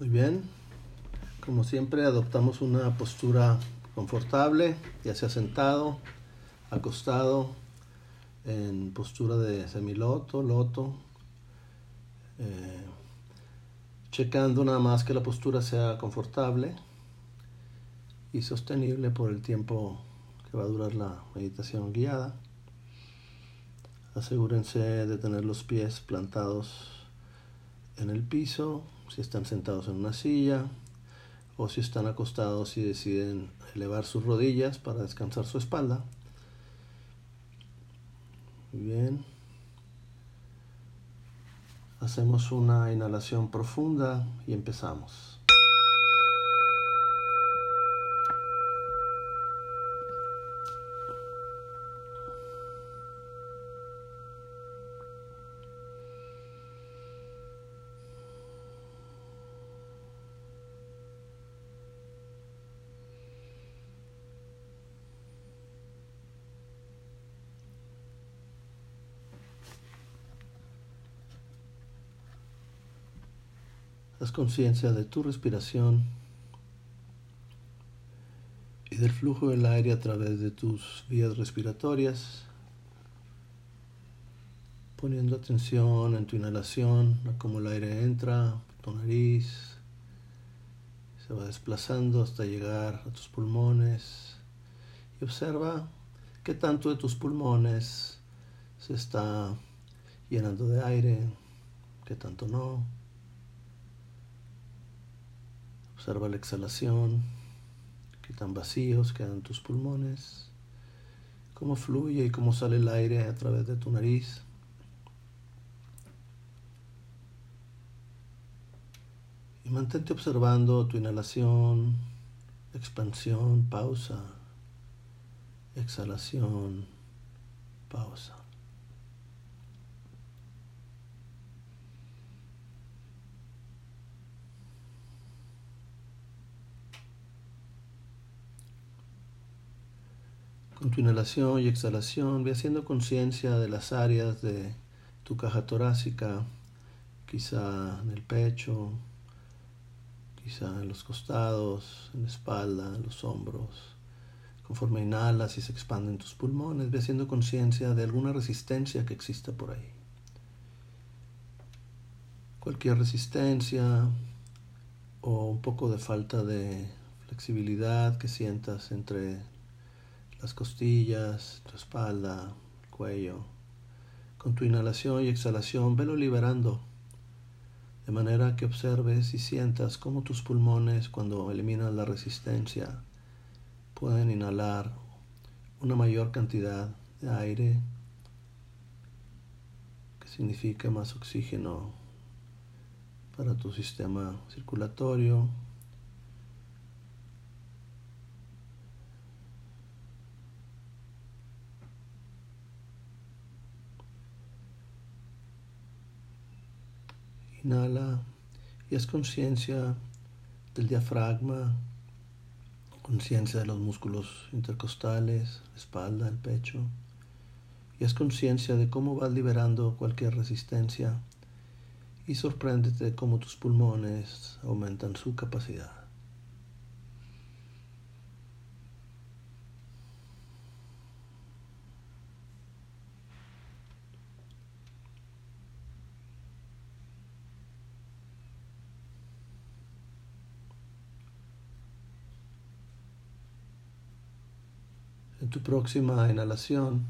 Muy bien. Como siempre, adoptamos una postura confortable, ya sea sentado, acostado, en postura de semiloto, loto, eh, checando nada más que la postura sea confortable y sostenible por el tiempo que va a durar la meditación guiada. Asegúrense de tener los pies plantados en el piso, si están sentados en una silla o si están acostados y deciden elevar sus rodillas para descansar su espalda. Muy bien. Hacemos una inhalación profunda y empezamos. Haz conciencia de tu respiración y del flujo del aire a través de tus vías respiratorias, poniendo atención en tu inhalación, a cómo el aire entra por tu nariz, se va desplazando hasta llegar a tus pulmones y observa qué tanto de tus pulmones se está llenando de aire, qué tanto no. Observa la exhalación, qué tan vacíos quedan tus pulmones, cómo fluye y cómo sale el aire a través de tu nariz. Y mantente observando tu inhalación, expansión, pausa, exhalación, pausa. Con tu inhalación y exhalación, ve haciendo conciencia de las áreas de tu caja torácica, quizá en el pecho, quizá en los costados, en la espalda, en los hombros. Conforme inhalas y se expanden tus pulmones, ve haciendo conciencia de alguna resistencia que exista por ahí. Cualquier resistencia o un poco de falta de flexibilidad que sientas entre las costillas, tu espalda, el cuello. Con tu inhalación y exhalación, velo liberando, de manera que observes y sientas cómo tus pulmones, cuando eliminan la resistencia, pueden inhalar una mayor cantidad de aire, que significa más oxígeno para tu sistema circulatorio, Inhala y es conciencia del diafragma, conciencia de los músculos intercostales, espalda, el pecho. Y es conciencia de cómo vas liberando cualquier resistencia y sorpréndete de cómo tus pulmones aumentan su capacidad. En tu próxima inhalación,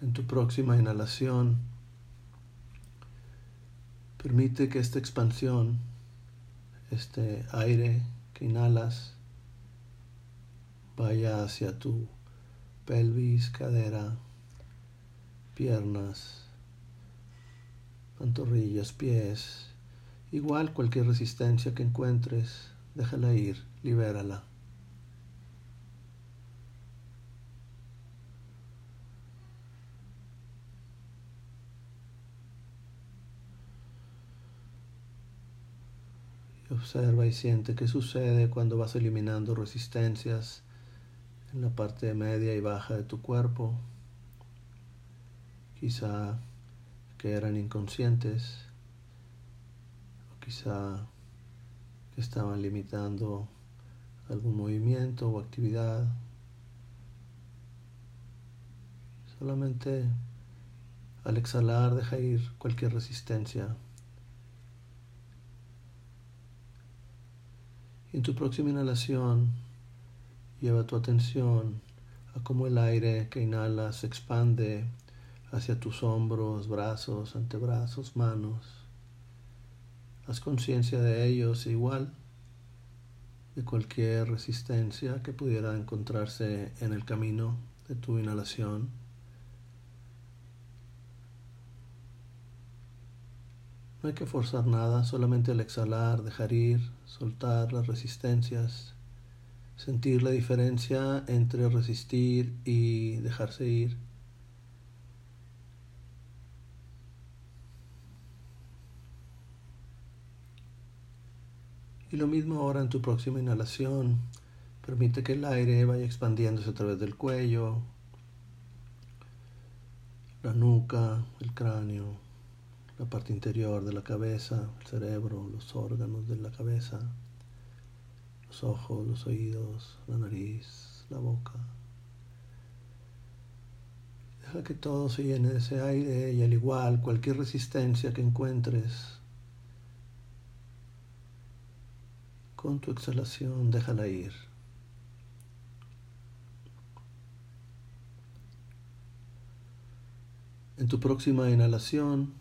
en tu próxima inhalación, permite que esta expansión, este aire que inhalas, vaya hacia tu pelvis, cadera, piernas, pantorrillas, pies, igual cualquier resistencia que encuentres, déjala ir libérala. Observa y siente qué sucede cuando vas eliminando resistencias en la parte media y baja de tu cuerpo. Quizá que eran inconscientes o quizá estaban limitando algún movimiento o actividad. Solamente al exhalar deja ir cualquier resistencia. en tu próxima inhalación lleva tu atención a cómo el aire que inhalas se expande hacia tus hombros, brazos, antebrazos, manos. Haz conciencia de ellos igual de cualquier resistencia que pudiera encontrarse en el camino de tu inhalación. No hay que forzar nada, solamente al exhalar, dejar ir, soltar las resistencias, sentir la diferencia entre resistir y dejarse ir. Y lo mismo ahora en tu próxima inhalación. Permite que el aire vaya expandiéndose a través del cuello, la nuca, el cráneo, la parte interior de la cabeza, el cerebro, los órganos de la cabeza, los ojos, los oídos, la nariz, la boca. Deja que todo se llene de ese aire y al igual cualquier resistencia que encuentres Con tu exhalación déjala ir. En tu próxima inhalación,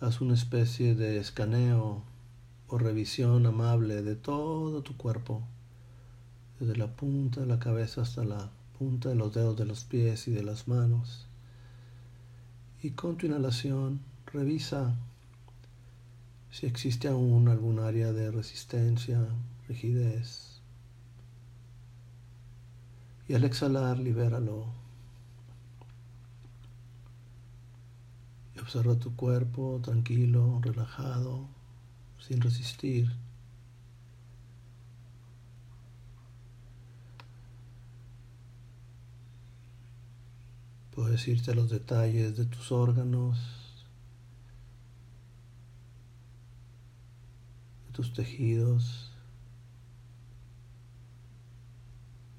haz una especie de escaneo o revisión amable de todo tu cuerpo, desde la punta de la cabeza hasta la punta de los dedos de los pies y de las manos. Y con tu inhalación, revisa si existe aún algún área de resistencia, rigidez. Y al exhalar, libéralo. Y observa tu cuerpo tranquilo, relajado, sin resistir. Puedes irte a los detalles de tus órganos. Tus tejidos,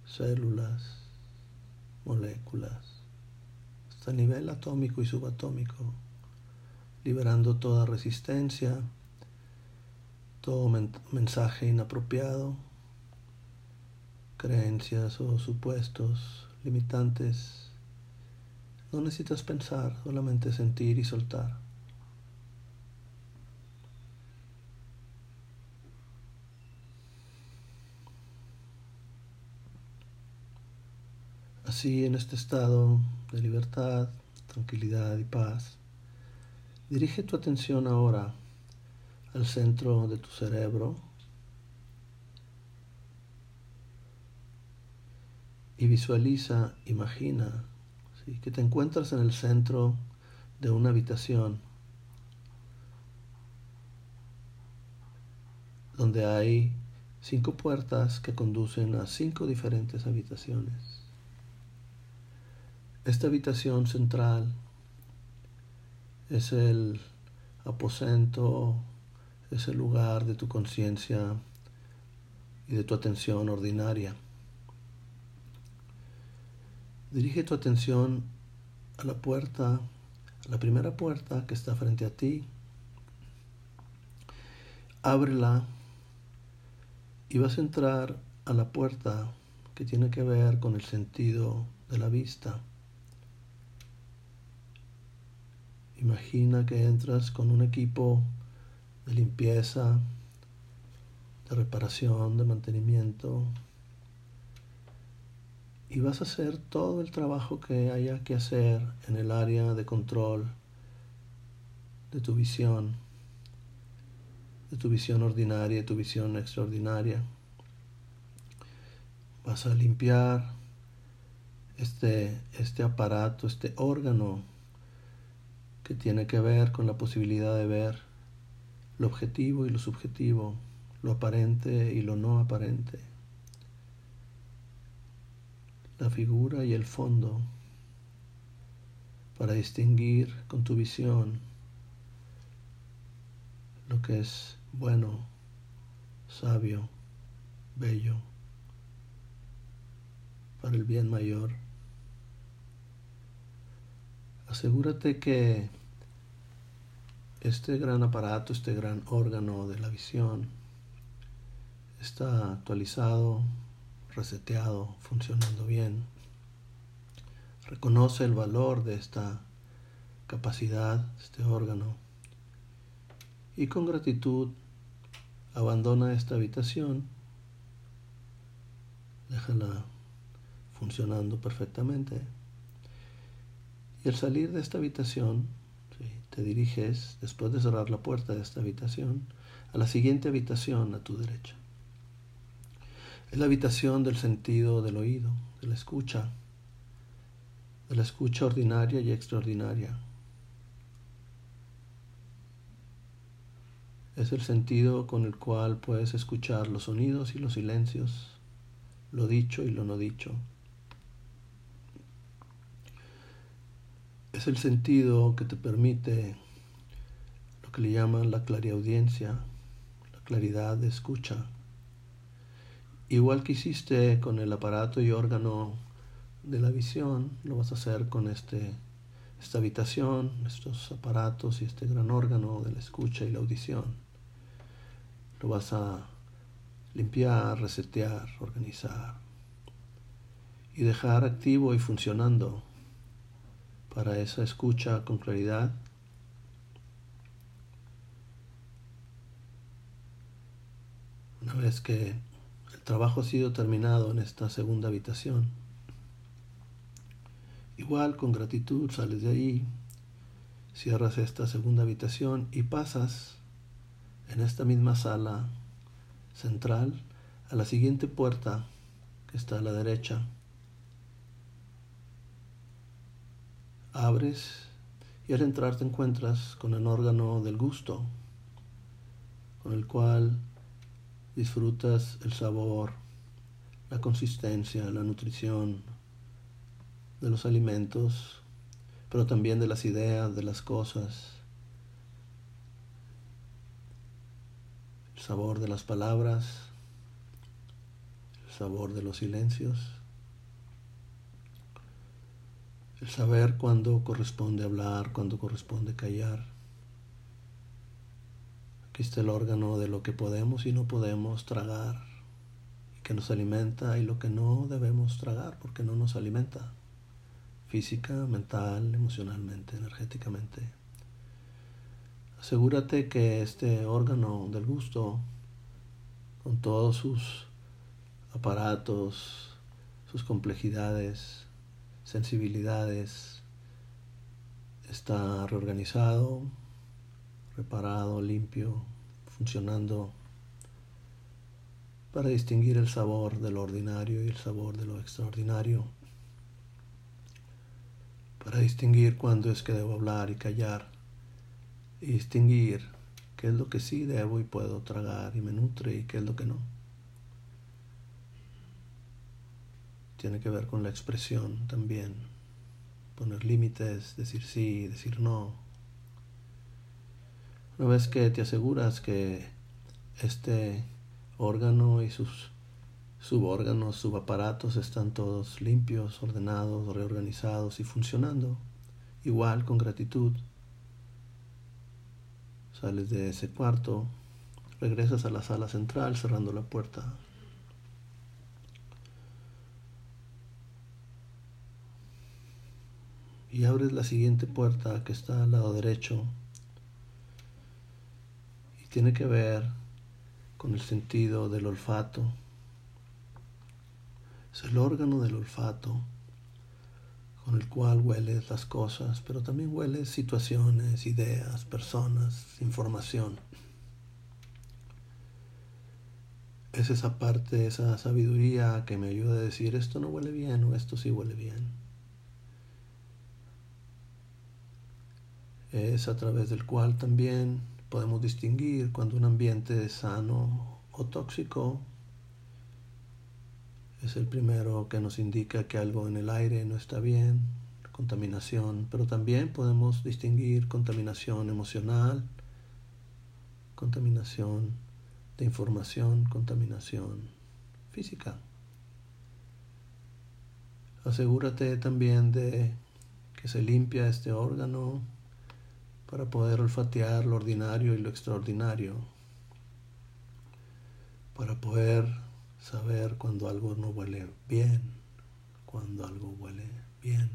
células, moléculas, hasta el nivel atómico y subatómico, liberando toda resistencia, todo mensaje inapropiado, creencias o supuestos limitantes. No necesitas pensar, solamente sentir y soltar. Así, en este estado de libertad, tranquilidad y paz, dirige tu atención ahora al centro de tu cerebro y visualiza, imagina que te encuentras en el centro de una habitación donde hay cinco puertas que conducen a cinco diferentes habitaciones. Esta habitación central es el aposento, es el lugar de tu conciencia y de tu atención ordinaria. Dirige tu atención a la puerta, a la primera puerta que está frente a ti. Ábrela y vas a entrar a la puerta que tiene que ver con el sentido de la vista. Imagina que entras con un equipo de limpieza, de reparación, de mantenimiento y vas a hacer todo el trabajo que haya que hacer en el área de control de tu visión, de tu visión ordinaria y tu visión extraordinaria. Vas a limpiar este, este aparato, este órgano que tiene que ver con la posibilidad de ver lo objetivo y lo subjetivo, lo aparente y lo no aparente, la figura y el fondo. para distinguir con tu visión lo que es bueno, sabio, bello, para el bien mayor. Asegúrate que este gran aparato, este gran órgano de la visión, está actualizado, reseteado, funcionando bien. Reconoce el valor de esta capacidad, este órgano, y con gratitud abandona esta habitación, déjala funcionando perfectamente. Al salir de esta habitación, te diriges, después de cerrar la puerta de esta habitación, a la siguiente habitación a tu derecha. Es la habitación del sentido del oído, de la escucha, de la escucha ordinaria y extraordinaria. Es el sentido con el cual puedes escuchar los sonidos y los silencios, lo dicho y lo no dicho. Es el sentido que te permite lo que le llaman la clariaudiencia, la claridad de escucha. Igual que hiciste con el aparato y órgano de la visión, lo vas a hacer con este, esta habitación, estos aparatos y este gran órgano de la escucha y la audición. Lo vas a limpiar, resetear, organizar y dejar activo y funcionando para esa escucha con claridad. Una vez que el trabajo ha sido terminado en esta segunda habitación, igual con gratitud sales de ahí, cierras esta segunda habitación y pasas en esta misma sala central a la siguiente puerta que está a la derecha abres y al entrar te encuentras con el órgano del gusto, con el cual disfrutas el sabor, la consistencia, la nutrición de los alimentos, pero también de las ideas, de las cosas, el sabor de las palabras, el sabor de los silencios el saber cuándo corresponde hablar, cuándo corresponde callar. Aquí está el órgano de lo que podemos y no podemos tragar, que nos alimenta, y lo que no debemos tragar, porque no nos alimenta, física, mental, emocionalmente, energéticamente. Asegúrate que este órgano del gusto, con todos sus aparatos, sus complejidades, sensibilidades está reorganizado, reparado, limpio, funcionando para distinguir el sabor de lo ordinario y el sabor de lo extraordinario, para distinguir cuándo es que debo hablar y callar, y distinguir qué es lo que sí debo y puedo tragar y me nutre y qué es lo que no. Tiene que ver con la expresión también. Poner límites, decir sí, decir no. Una vez que te aseguras que este órgano y sus subórganos, subaparatos están todos limpios, ordenados, reorganizados y funcionando, igual con gratitud, sales de ese cuarto, regresas a la sala central cerrando la puerta y abres la siguiente puerta que está al lado derecho y tiene que ver con el sentido del olfato. Es el órgano del olfato con el cual hueles las cosas, pero también hueles situaciones, ideas, personas, información. Es esa parte, esa sabiduría que me ayuda a decir esto no huele bien o esto sí huele bien. Es a través del cual también podemos distinguir cuando un ambiente es sano o tóxico. Es el primero que nos indica que algo en el aire no está bien, contaminación, pero también podemos distinguir contaminación emocional, contaminación de información, contaminación física. Asegúrate también de que se limpia este órgano para poder olfatear lo ordinario y lo extraordinario, para poder saber cuando algo no huele bien, cuando algo huele bien.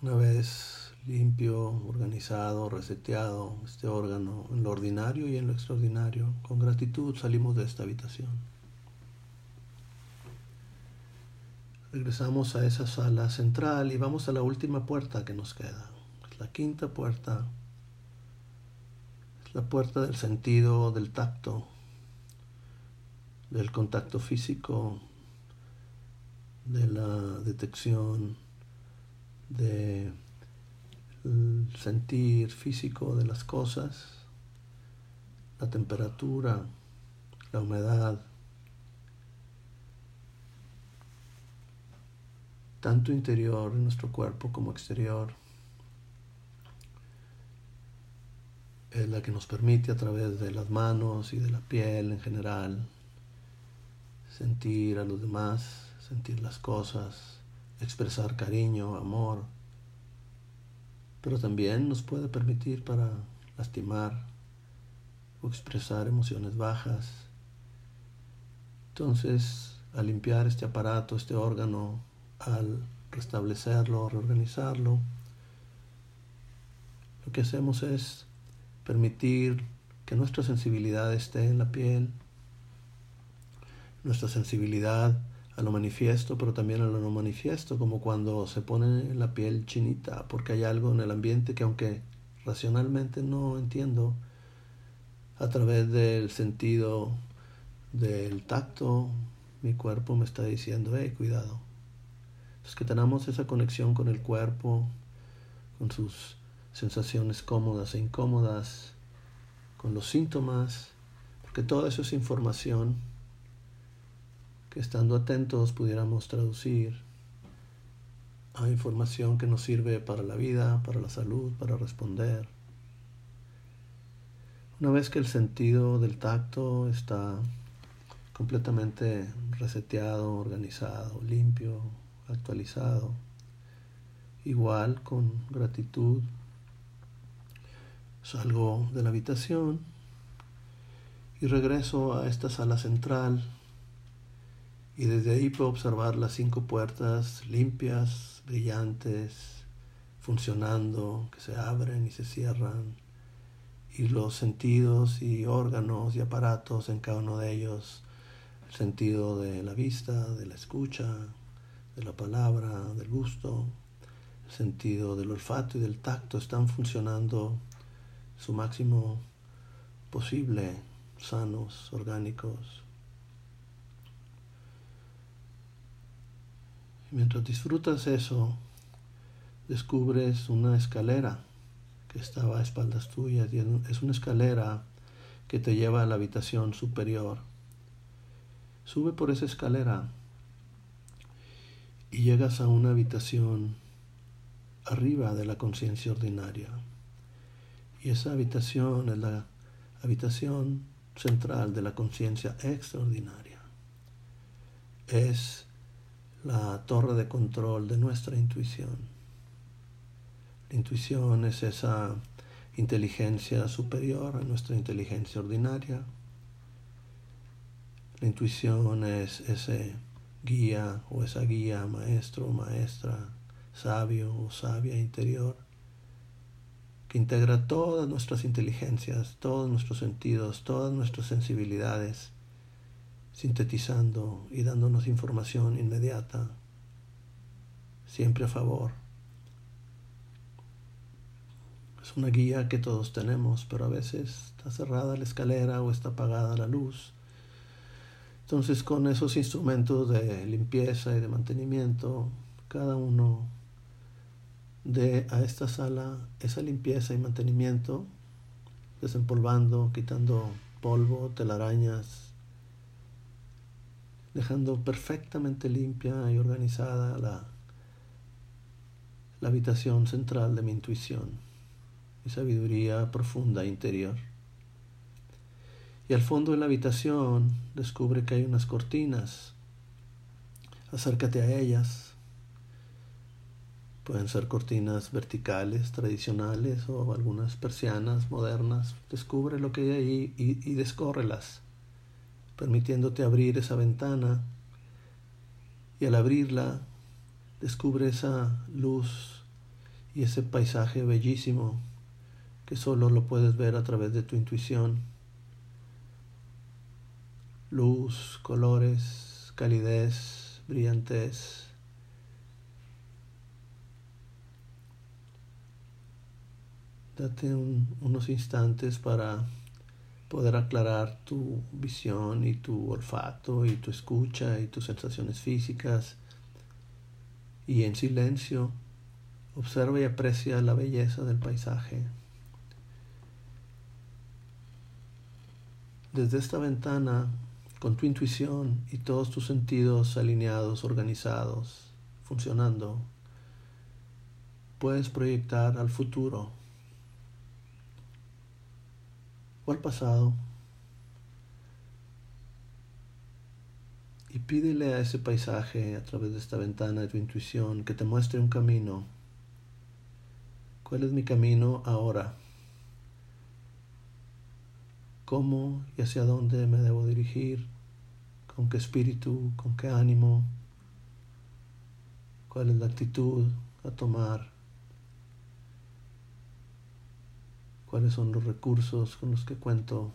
Una vez limpio, organizado, reseteado este órgano en lo ordinario y en lo extraordinario, con gratitud salimos de esta habitación. Regresamos a esa sala central y vamos a la última puerta que nos queda. Es la quinta puerta. Es la puerta del sentido, del tacto, del contacto físico, de la detección, del sentir físico de las cosas, la temperatura, la humedad, tanto interior en nuestro cuerpo como exterior. Es la que nos permite a través de las manos y de la piel en general sentir a los demás, sentir las cosas, expresar cariño, amor, pero también nos puede permitir para lastimar o expresar emociones bajas. Entonces, al limpiar este aparato, este órgano, al restablecerlo, reorganizarlo, lo que hacemos es permitir que nuestra sensibilidad esté en la piel, nuestra sensibilidad a lo manifiesto, pero también a lo no manifiesto, como cuando se pone la piel chinita, porque hay algo en el ambiente que aunque racionalmente no entiendo, a través del sentido del tacto, mi cuerpo me está diciendo, hey, cuidado. Es que tenemos esa conexión con el cuerpo, con sus sensaciones cómodas e incómodas, con los síntomas, porque todo eso es información que estando atentos pudiéramos traducir a información que nos sirve para la vida, para la salud, para responder. Una vez que el sentido del tacto está completamente reseteado, organizado, limpio, actualizado. Igual con gratitud salgo de la habitación y regreso a esta sala central. Y desde ahí puedo observar las cinco puertas limpias, brillantes, funcionando, que se abren y se cierran. Y los sentidos y órganos y aparatos en cada uno de ellos, el sentido de la vista, de la escucha, de la palabra, del gusto, el sentido del olfato y del tacto están funcionando su máximo posible, sanos, orgánicos. Mientras disfrutas eso, descubres una escalera que estaba a espaldas tuyas y es una escalera que te lleva a la habitación superior. Sube por esa escalera y llegas a una habitación arriba de la conciencia ordinaria. Y esa habitación es la habitación central de la conciencia extraordinaria. Es la torre de control de nuestra intuición. La intuición es esa inteligencia superior a nuestra inteligencia ordinaria. La intuición es ese guía o esa guía, maestro o maestra, sabio o sabia interior, que integra todas nuestras inteligencias, todos nuestros sentidos, todas nuestras sensibilidades, sintetizando y dándonos información inmediata, siempre a favor. Es una guía que todos tenemos, pero a veces está cerrada la escalera o está apagada la luz entonces con esos instrumentos de limpieza y de mantenimiento, cada uno de a esta sala esa limpieza y mantenimiento, desempolvando, quitando polvo, telarañas, dejando perfectamente limpia y organizada la, la habitación central de mi intuición, mi sabiduría profunda interior. Y al fondo de la habitación descubre que hay unas cortinas. Acércate a ellas. Pueden ser cortinas verticales, tradicionales o algunas persianas modernas. Descubre lo que hay ahí y, y descórrelas, permitiéndote abrir esa ventana. Y al abrirla, descubre esa luz y ese paisaje bellísimo que solo lo puedes ver a través de tu intuición. Luz, colores, calidez, brillantez. Date unos instantes para poder aclarar tu visión y tu olfato y tu escucha y tus sensaciones físicas y en silencio observa y aprecia la belleza del paisaje. Desde esta ventana, con tu intuición y todos tus sentidos alineados, organizados, funcionando, puedes proyectar al futuro o al pasado y pídele a ese paisaje a través de esta ventana de tu intuición que te muestre un camino. ¿Cuál es mi camino ahora? ¿Cómo y hacia dónde me debo dirigir? ¿Con qué espíritu? ¿Con qué ánimo? ¿Cuál es la actitud a tomar? ¿Cuáles son los recursos con los que cuento?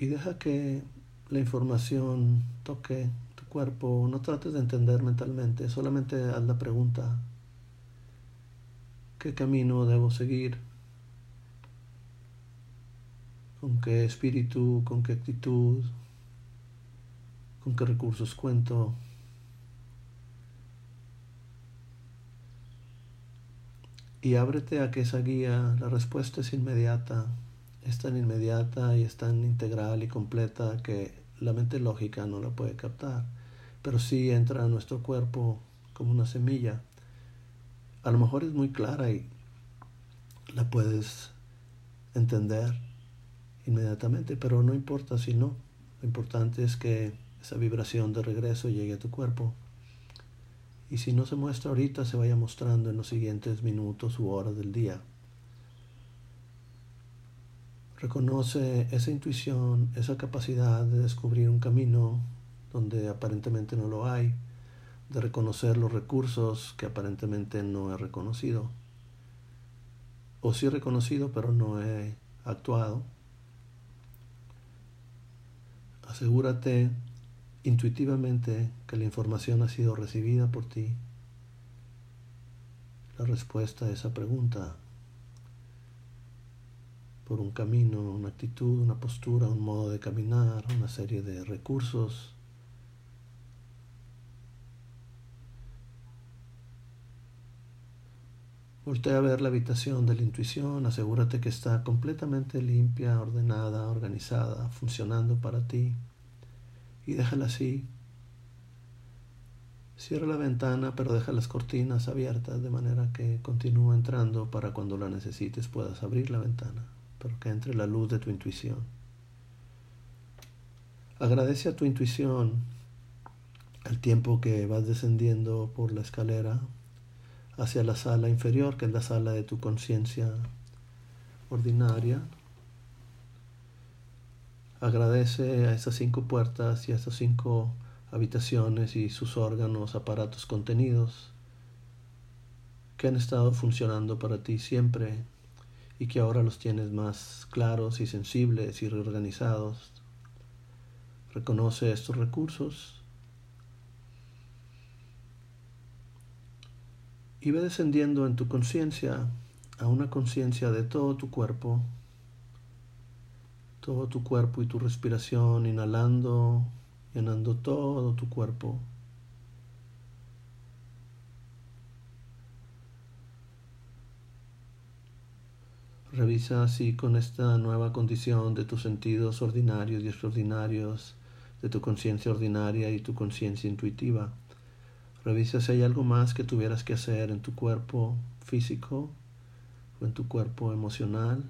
y deja que la información toque tu cuerpo. No trates de entender mentalmente, solamente haz la pregunta. ¿Qué camino debo seguir? ¿Con qué espíritu? ¿Con qué actitud? ¿Con qué recursos cuento? Y ábrete a que esa guía, la respuesta es inmediata es tan inmediata y es tan integral y completa que la mente lógica no la puede captar, pero sí entra a nuestro cuerpo como una semilla. A lo mejor es muy clara y la puedes entender inmediatamente, pero no importa si no. Lo importante es que esa vibración de regreso llegue a tu cuerpo. Y si no se muestra ahorita, se vaya mostrando en los siguientes minutos u horas del día. Reconoce esa intuición, esa capacidad de descubrir un camino donde aparentemente no lo hay, de reconocer los recursos que aparentemente no he reconocido, o sí he reconocido pero no he actuado. Asegúrate intuitivamente que la información ha sido recibida por ti. La respuesta a esa pregunta por un camino, una actitud, una postura, un modo de caminar, una serie de recursos. Voltea a ver la habitación de la intuición, asegúrate que está completamente limpia, ordenada, organizada, funcionando para ti y déjala así. Cierra la ventana, pero deja las cortinas abiertas de manera que continúa entrando para cuando la necesites puedas abrir la ventana pero que entre la luz de tu intuición. Agradece a tu intuición el tiempo que vas descendiendo por la escalera hacia la sala inferior, que es la sala de tu conciencia ordinaria. Agradece a esas cinco puertas y a esas cinco habitaciones y sus órganos, aparatos contenidos que han estado funcionando para ti siempre y que ahora los tienes más claros y sensibles y reorganizados. Reconoce estos recursos y ve descendiendo en tu conciencia a una conciencia de todo tu cuerpo, todo tu cuerpo y tu respiración, inhalando, llenando todo tu cuerpo. Revisa si con esta nueva condición de tus sentidos ordinarios y extraordinarios, de tu conciencia ordinaria y tu conciencia intuitiva, revisa si hay algo más que tuvieras que hacer en tu cuerpo físico o en tu cuerpo emocional,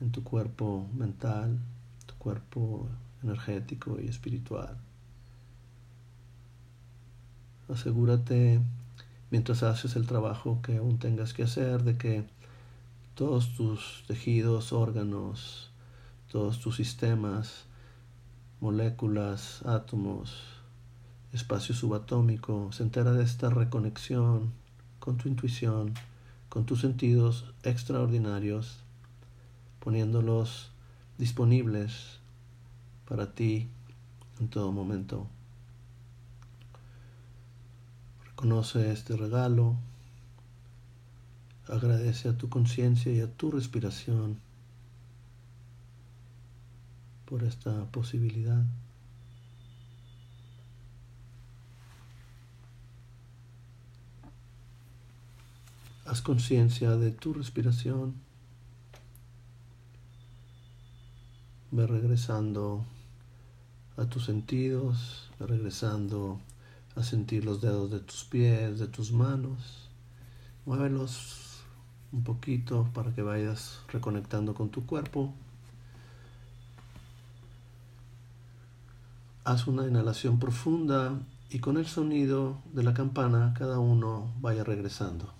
en tu cuerpo mental, tu cuerpo energético y espiritual. Asegúrate mientras haces el trabajo que aún tengas que hacer de que todos tus tejidos, órganos, todos tus sistemas, moléculas, átomos, espacio subatómico, se entera de esta reconexión con tu intuición, con tus sentidos extraordinarios, poniéndolos disponibles para ti en todo momento. Reconoce este regalo Agradece a tu conciencia y a tu respiración por esta posibilidad. Haz conciencia de tu respiración. Ve regresando a tus sentidos, ve regresando a sentir los dedos de tus pies, de tus manos. Muévelos un poquito para que vayas reconectando con tu cuerpo. Haz una inhalación profunda y con el sonido de la campana cada uno vaya regresando.